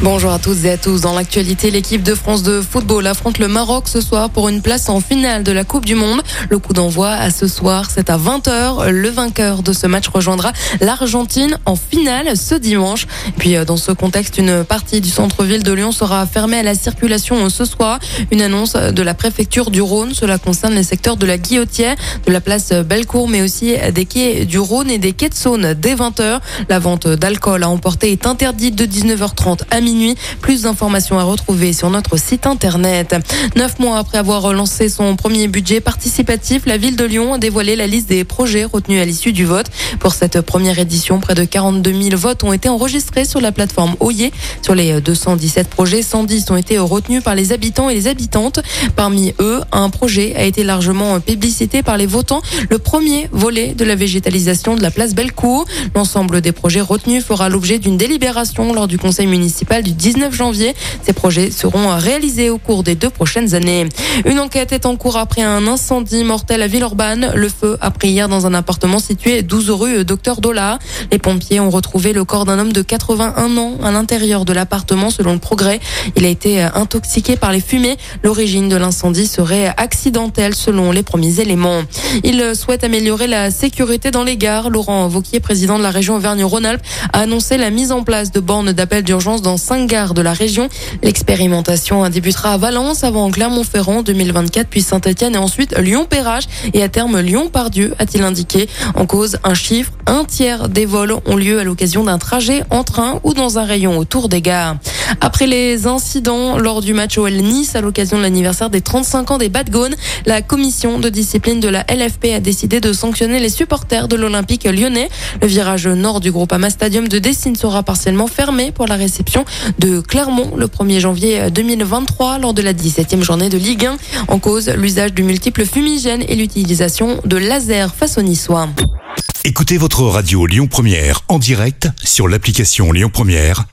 Bonjour à tous et à tous. Dans l'actualité, l'équipe de France de football affronte le Maroc ce soir pour une place en finale de la Coupe du Monde. Le coup d'envoi à ce soir, c'est à 20h. Le vainqueur de ce match rejoindra l'Argentine en finale ce dimanche. Puis, euh, dans ce contexte, une partie du centre-ville de Lyon sera fermée à la circulation ce soir. Une annonce de la préfecture du Rhône. Cela concerne les secteurs de la Guillotière, de la place Bellecour, mais aussi des quais du Rhône et des quais de Saône dès 20h. La vente d'alcool à emporter est interdite de 19h30 à minuit. Plus d'informations à retrouver sur notre site internet. Neuf mois après avoir lancé son premier budget participatif, la ville de Lyon a dévoilé la liste des projets retenus à l'issue du vote. Pour cette première édition, près de 42 000 votes ont été enregistrés sur la plateforme Oyer. Sur les 217 projets, 110 ont été retenus par les habitants et les habitantes. Parmi eux, un projet a été largement publicité par les votants, le premier volet de la végétalisation de la place Bellecour. L'ensemble des projets retenus fera l'objet d'une délibération lors du conseil municipal du 19 janvier. Ces projets seront réalisés au cours des deux prochaines années. Une enquête est en cours après un incendie mortel à Villeurbanne. Le feu a pris hier dans un appartement situé 12 rue Docteur Dollar. Les pompiers ont retrouvé le corps d'un homme de 81 ans à l'intérieur de l'appartement selon le progrès. Il a été intoxiqué par les fumées. L'origine de l'incendie serait accidentelle selon les premiers éléments. Il souhaite améliorer la sécurité dans les gares. Laurent Vauquier, président de la région Auvergne-Rhône-Alpes, a annoncé la mise en place de bornes d'appel d'urgence dans cinq gares de la région. L'expérimentation débutera à Valence avant Clermont-Ferrand 2024 puis Saint-Etienne et ensuite Lyon-Perrache et à terme Lyon-Pardieu a-t-il indiqué. En cause, un chiffre, un tiers des vols ont lieu à l'occasion d'un trajet en train ou dans un rayon autour des gares. Après les incidents lors du match OL Nice à l'occasion de l'anniversaire des 35 ans des Bad Gone, la commission de discipline de la LFP a décidé de sanctionner les supporters de l'Olympique lyonnais. Le virage nord du groupe Ama Stadium de Dessine sera partiellement fermé pour la réception de Clermont le 1er janvier 2023 lors de la 17e journée de Ligue 1. En cause, l'usage du multiple fumigène et l'utilisation de laser face aux Niçois. Écoutez votre radio Lyon Première en direct sur l'application Lyon Première,